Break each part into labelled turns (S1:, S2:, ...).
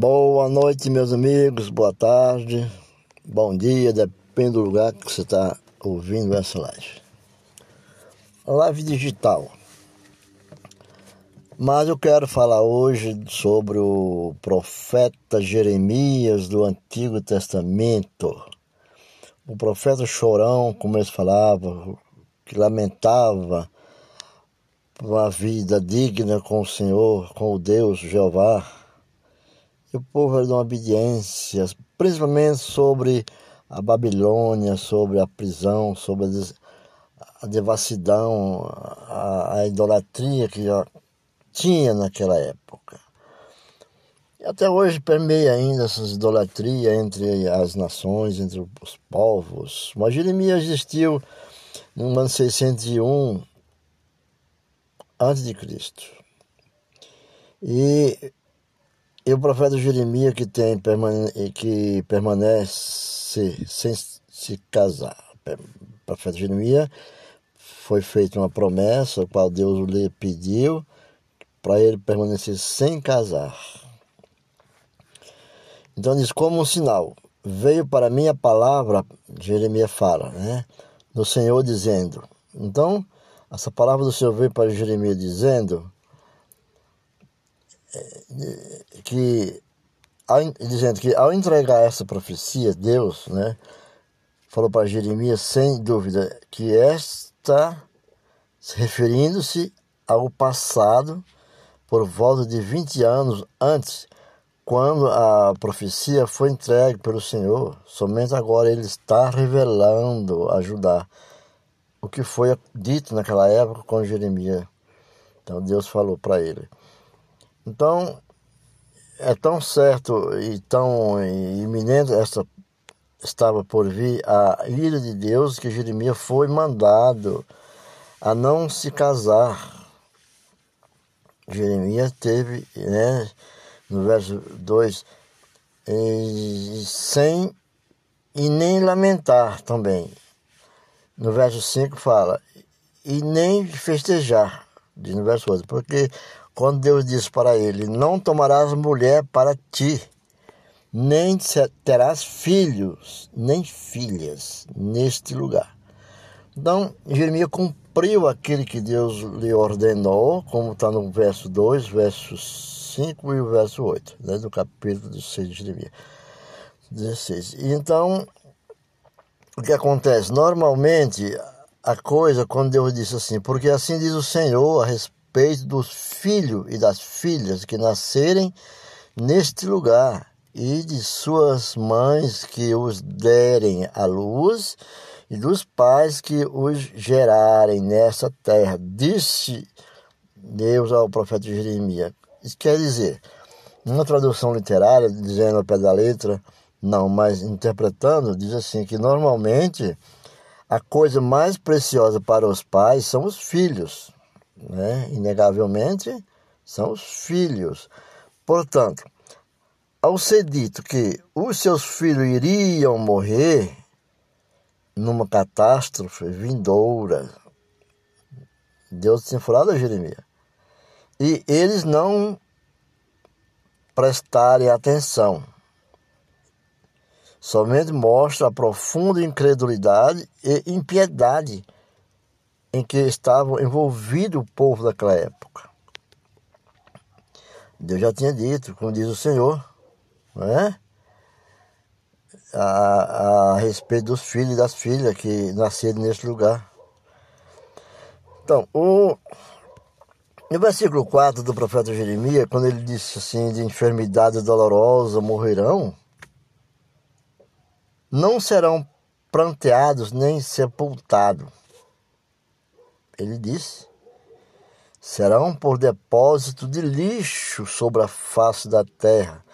S1: Boa noite, meus amigos, boa tarde, bom dia, depende do lugar que você está ouvindo essa live. Live digital. Mas eu quero falar hoje sobre o profeta Jeremias do Antigo Testamento. O profeta chorão, como eles falavam, que lamentava uma vida digna com o Senhor, com o Deus Jeová e o povo era de uma obediência, principalmente sobre a Babilônia, sobre a prisão, sobre a devassidão, a, a idolatria que já tinha naquela época. E até hoje permeia ainda essas idolatrias entre as nações, entre os povos. Mas Jeremias existiu no ano 601 a.C. E e o profeta Jeremias que tem que permanece sem se casar. O profeta Jeremias foi feita uma promessa, o qual Deus lhe pediu para ele permanecer sem casar. Então diz como um sinal, veio para mim a palavra, Jeremias fala, né? Do Senhor dizendo. Então, essa palavra do Senhor veio para Jeremias dizendo que ao, dizendo que ao entregar essa profecia, Deus, né, falou para Jeremias sem dúvida que esta referindo-se ao passado por volta de 20 anos antes, quando a profecia foi entregue pelo Senhor, somente agora ele está revelando, ajudar o que foi dito naquela época com Jeremias. Então Deus falou para ele. Então, é tão certo e tão iminente essa estava por vir a ira de Deus que Jeremias foi mandado a não se casar. Jeremias teve, né, no verso 2, sem e nem lamentar também. No verso 5 fala, e nem festejar, diz no verso 8, porque quando Deus disse para ele: Não tomarás mulher para ti, nem terás filhos, nem filhas neste lugar. Então, Jeremias cumpriu aquele que Deus lhe ordenou, como está no verso 2, verso 5 e o verso 8, né, do capítulo 6 de Jeremias 16. Então, o que acontece? Normalmente, a coisa, quando Deus disse assim, porque assim diz o Senhor a respeito respeito dos filhos e das filhas que nascerem neste lugar e de suas mães que os derem à luz e dos pais que os gerarem nessa terra. Disse Deus ao profeta Jeremias. Isso quer dizer, numa tradução literária, dizendo ao pé da letra, não, mas interpretando, diz assim que normalmente a coisa mais preciosa para os pais são os filhos né? inegavelmente, são os filhos. Portanto, ao ser dito que os seus filhos iriam morrer numa catástrofe vindoura, Deus tinha falado a Jeremias, e eles não prestarem atenção, somente mostra a profunda incredulidade e impiedade em que estavam envolvido o povo daquela época. Deus já tinha dito, como diz o Senhor, não é? A, a respeito dos filhos e das filhas que nasceram nesse lugar. Então, o, no versículo 4 do profeta Jeremias, quando ele disse assim, de enfermidade dolorosa morrerão, não serão pranteados nem sepultados ele disse: serão por depósito de lixo sobre a face da terra,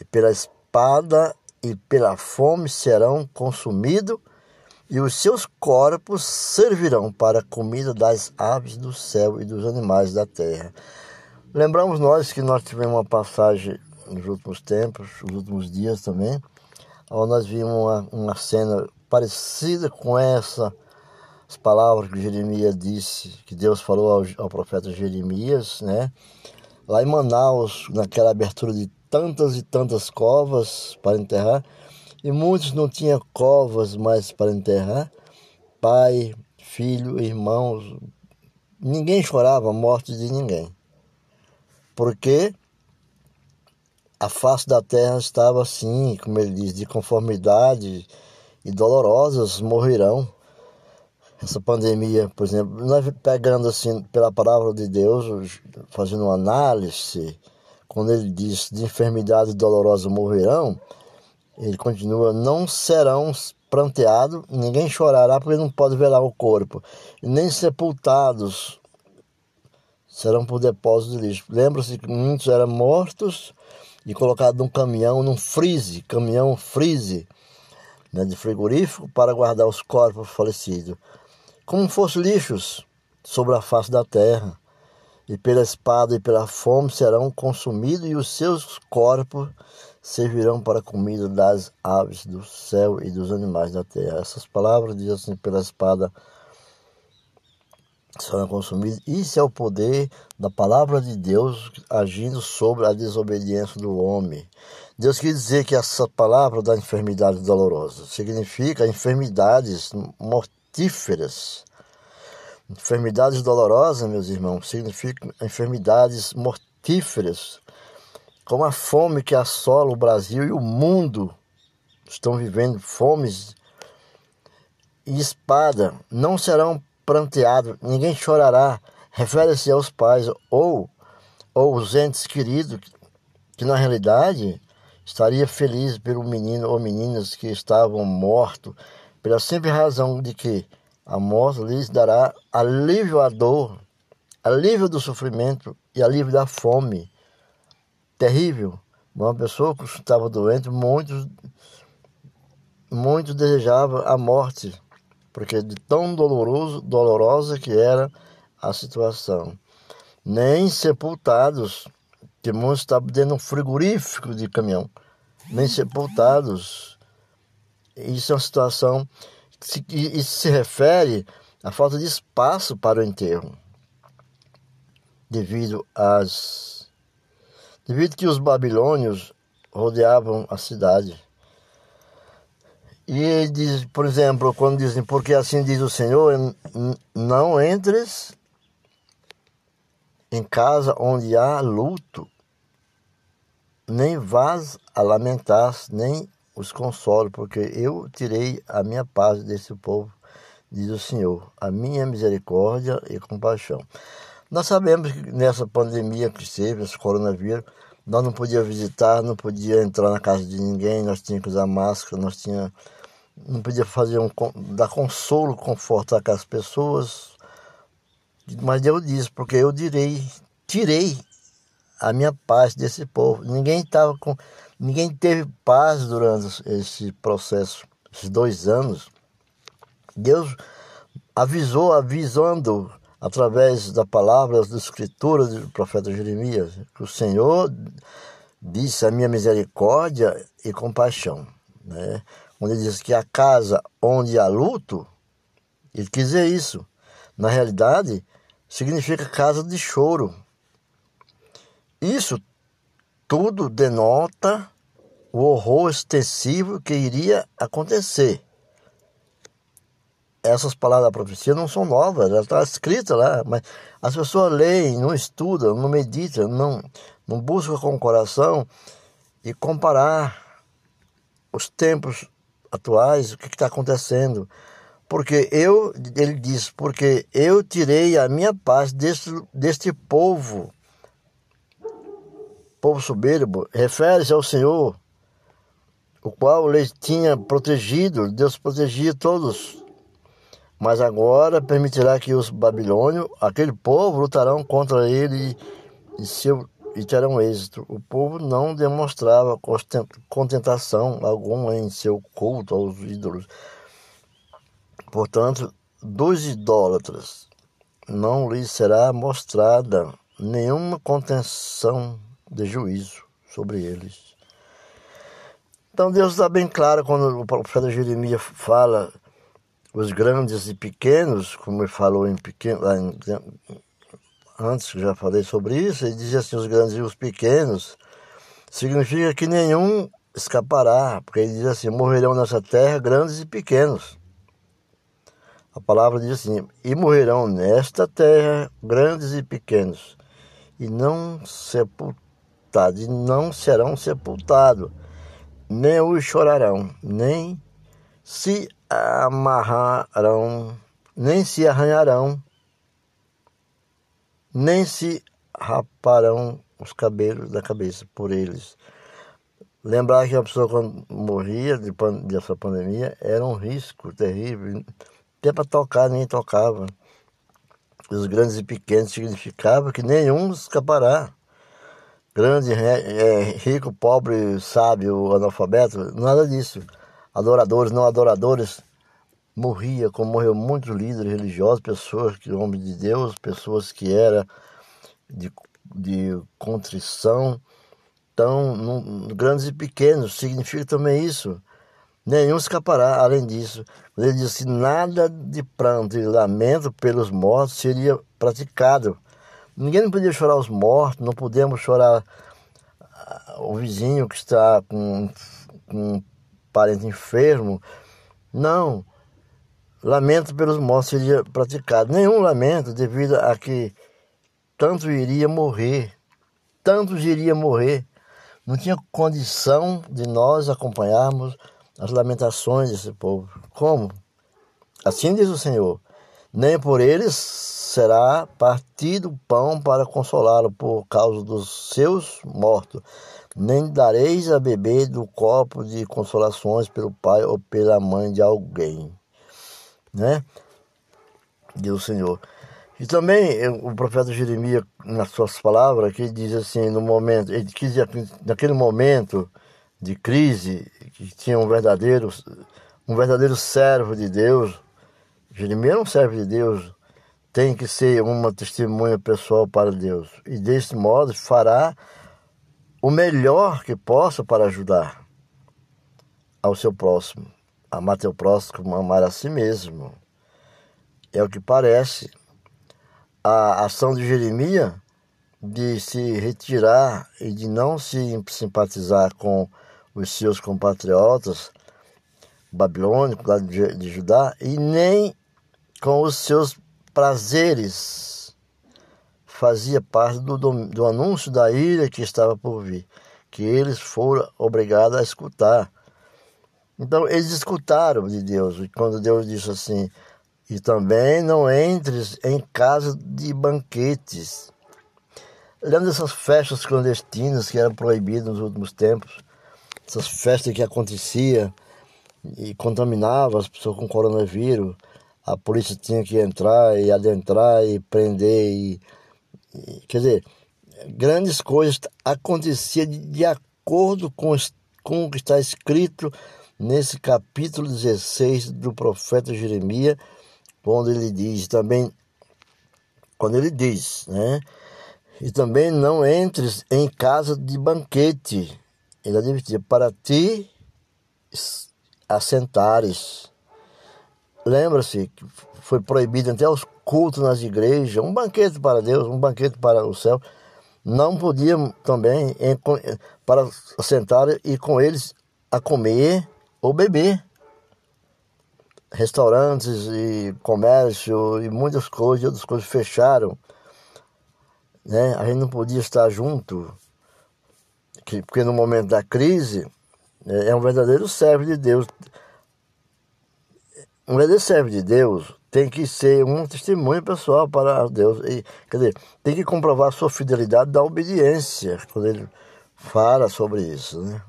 S1: e pela espada e pela fome serão consumidos, e os seus corpos servirão para a comida das aves do céu e dos animais da terra. Lembramos nós que nós tivemos uma passagem nos últimos tempos, nos últimos dias também, onde nós vimos uma, uma cena parecida com essa as palavras que Jeremias disse, que Deus falou ao, ao profeta Jeremias, né? Lá em Manaus, naquela abertura de tantas e tantas covas para enterrar, e muitos não tinham covas mais para enterrar. Pai, filho, irmãos, ninguém chorava a morte de ninguém. Porque a face da terra estava assim, como ele diz, de conformidade e dolorosas morrerão. Essa pandemia, por exemplo, nós pegando assim pela palavra de Deus, fazendo uma análise, quando ele diz de enfermidade dolorosa morrerão, ele continua, não serão pranteados, ninguém chorará porque não pode velar o corpo, nem sepultados serão por depósito de lixo. Lembra-se que muitos eram mortos e colocados num caminhão, num freeze, caminhão freeze, né, de frigorífico para guardar os corpos falecidos, como fossem lixos sobre a face da terra, e pela espada e pela fome serão consumidos, e os seus corpos servirão para comida das aves do céu e dos animais da terra. Essas palavras dizem assim, pela espada serão consumidos. Isso é o poder da palavra de Deus agindo sobre a desobediência do homem. Deus quer dizer que essa palavra da enfermidade dolorosa significa enfermidades mortíferas. Enfermidades dolorosas, meus irmãos, significam enfermidades mortíferas, como a fome que assola o Brasil e o mundo. Estão vivendo fomes e espada. Não serão pranteados, ninguém chorará. Refere-se aos pais ou, ou os entes queridos, que na realidade estaria feliz pelo menino ou meninas que estavam mortos, pela simples razão de que a morte lhes dará alívio à dor, alívio do sofrimento e alívio da fome. Terrível. Uma pessoa que estava doente, muitos, muitos desejavam a morte, porque de tão doloroso, dolorosa que era a situação. Nem sepultados que muitos estavam dentro de um frigorífico de caminhão, nem sepultados. Isso é uma situação. Isso se refere à falta de espaço para o enterro, devido às. devido que os babilônios rodeavam a cidade. E diz, por exemplo, quando dizem, porque assim diz o Senhor, não entres em casa onde há luto, nem vás a lamentar, nem os consolo, porque eu tirei a minha paz desse povo, diz o Senhor, a minha misericórdia e compaixão. Nós sabemos que nessa pandemia que esteve, esse coronavírus, nós não podíamos visitar, não podia entrar na casa de ninguém, nós tínhamos que usar máscara, nós tínhamos, não podia fazer um dar consolo, confortar aquelas pessoas. Mas Deus disse, porque eu direi, tirei a minha paz desse povo. Ninguém estava com. Ninguém teve paz durante esse processo, esses dois anos. Deus avisou, avisando através da palavra, da escritura do profeta Jeremias, que o Senhor disse a minha misericórdia e compaixão. Né? Quando ele diz que a casa onde há luto, ele quis dizer isso. Na realidade, significa casa de choro. Isso tudo denota o horror extensivo que iria acontecer. Essas palavras da profecia não são novas, ela está escrita lá, mas as pessoas leem, não estudam, não meditam, não, não buscam com o coração e comparar os tempos atuais, o que está acontecendo. Porque eu, ele diz, porque eu tirei a minha paz deste, deste povo povo soberbo, refere-se ao Senhor, o qual lhes tinha protegido, Deus protegia todos. Mas agora permitirá que os babilônios, aquele povo, lutarão contra ele e, seu, e terão êxito. O povo não demonstrava contentação alguma em seu culto aos ídolos. Portanto, dos idólatras não lhes será mostrada nenhuma contenção de juízo sobre eles. Então Deus está bem claro quando o profeta Jeremias fala os grandes e pequenos, como ele falou em pequeno, antes que já falei sobre isso, ele diz assim, os grandes e os pequenos, significa que nenhum escapará, porque ele diz assim: morrerão nessa terra grandes e pequenos. A palavra diz assim: e morrerão nesta terra grandes e pequenos, e não sepultados, e não serão sepultados, nem os chorarão, nem se amarrarão, nem se arranharão, nem se raparão os cabelos da cabeça por eles. Lembrar que a pessoa quando morria de, dessa pandemia era um risco terrível. Até para tocar nem tocava. Os grandes e pequenos significava que nenhum escapará. Grande, é, rico, pobre, sábio, analfabeto, nada disso. Adoradores, não adoradores, morria, como morreu muitos líderes religiosos, pessoas que homens de Deus, pessoas que eram de, de contrição, tão grandes e pequenos, significa também isso. Nenhum escapará, além disso. Ele disse: nada de pranto e lamento pelos mortos seria praticado. Ninguém não podia chorar os mortos, não podemos chorar ah, o vizinho que está com, com um parente enfermo. Não. Lamento pelos mortos seria praticado. Nenhum lamento, devido a que tanto iria morrer. Tantos iria morrer não tinha condição de nós acompanharmos as lamentações desse povo. Como? Assim diz o Senhor: nem por eles será partido pão para consolá-lo por causa dos seus mortos, nem dareis a beber do copo de consolações pelo pai ou pela mãe de alguém. Né? O Senhor. E também o profeta Jeremias, nas suas palavras, que diz assim, no momento, ele quis naquele momento de crise, que tinha um verdadeiro, um verdadeiro servo de Deus, Jeremias era um servo de Deus, tem que ser uma testemunha pessoal para Deus. E desse modo fará o melhor que possa para ajudar ao seu próximo. Amar teu próximo, amar a si mesmo. É o que parece a ação de Jeremias de se retirar e de não se simpatizar com os seus compatriotas babilônicos lá de Judá e nem com os seus prazeres fazia parte do, do, do, anúncio da ira que estava por vir, que eles foram obrigados a escutar. Então eles escutaram de Deus, quando Deus disse assim: e também não entres em casa de banquetes. Lembra dessas festas clandestinas que eram proibidas nos últimos tempos? Essas festas que aconteciam e contaminavam as pessoas com coronavírus. A polícia tinha que entrar e adentrar e prender. E, e quer dizer, grandes coisas aconteciam de, de acordo com, com o que está escrito nesse capítulo 16 do profeta Jeremias quando ele diz também, quando ele diz, né? E também não entres em casa de banquete. Ele advertia, para ti assentares. Lembra-se que foi proibido até os cultos nas igrejas, um banquete para Deus, um banquete para o céu. Não podiam também para sentar e com eles a comer ou beber restaurantes e comércio e muitas coisas, outras coisas fecharam. Né? A gente não podia estar junto, porque no momento da crise é, é um verdadeiro servo de Deus. Um servo de Deus tem que ser um testemunho pessoal para Deus. E, quer dizer, tem que comprovar a sua fidelidade da obediência quando ele fala sobre isso. Né?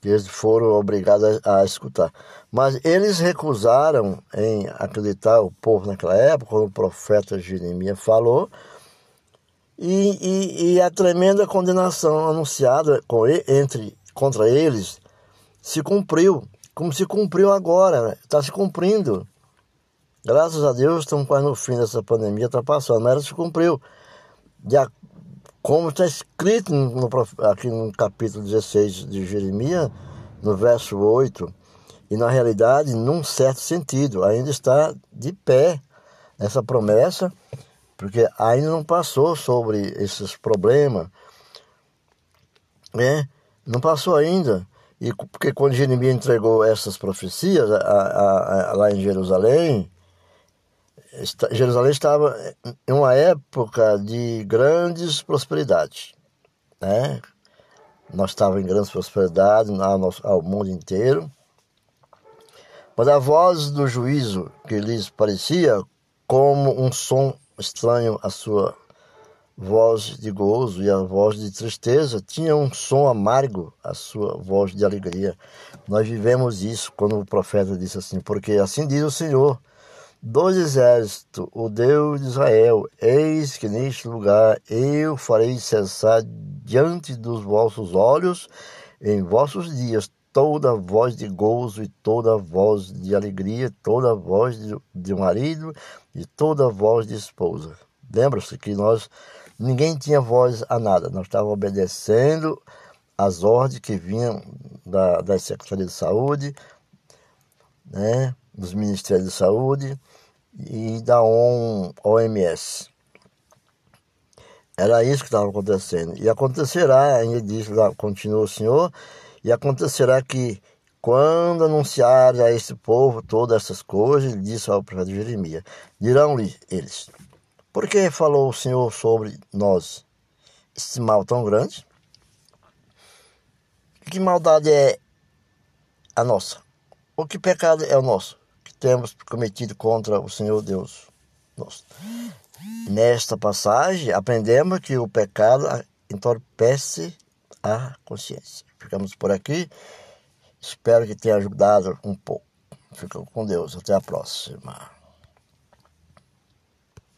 S1: que eles foram obrigados a, a, escutar. Mas eles recusaram em acreditar o povo naquela época, quando o profeta Jeremias falou, e, e, e a tremenda condenação anunciada com, entre, contra eles se cumpriu, como se cumpriu agora, está se cumprindo. Graças a Deus, estamos quase no fim dessa pandemia, está passando, mas ela se cumpriu. De, como está escrito no, aqui no capítulo 16 de Jeremias, no verso 8, e na realidade, num certo sentido, ainda está de pé essa promessa, porque ainda não passou sobre esses problemas. né? não passou ainda. E porque quando Jeremias entregou essas profecias a, a, a, lá em Jerusalém, Jerusalém estava em uma época de grandes prosperidades, né? Nós estávamos em grandes prosperidades ao, ao mundo inteiro. Mas a voz do juízo que lhes parecia como um som estranho à sua voz de gozo e a voz de tristeza tinha um som amargo a sua voz de alegria. Nós vivemos isso quando o profeta disse assim, porque assim diz o Senhor, dos exércitos, o Deus de Israel, eis que neste lugar eu farei cessar diante dos vossos olhos em vossos dias toda voz de gozo e toda voz de alegria, toda voz de, de marido e toda voz de esposa. Lembra-se que nós ninguém tinha voz a nada, nós estávamos obedecendo as ordens que vinham da, da Secretaria de Saúde, né, dos Ministérios de Saúde e da OMS. Era isso que estava acontecendo. E acontecerá, ainda diz lá, continua o Senhor, e acontecerá que, quando anunciar a este povo todas essas coisas, ele disse ao profeta Jeremias: dirão-lhe eles: Por que falou o Senhor sobre nós esse mal tão grande? Que maldade é a nossa? O que pecado é o nosso que temos cometido contra o Senhor Deus nosso? Nesta passagem, aprendemos que o pecado entorpece a consciência. Ficamos por aqui. Espero que tenha ajudado um pouco. Fica com Deus. Até a próxima.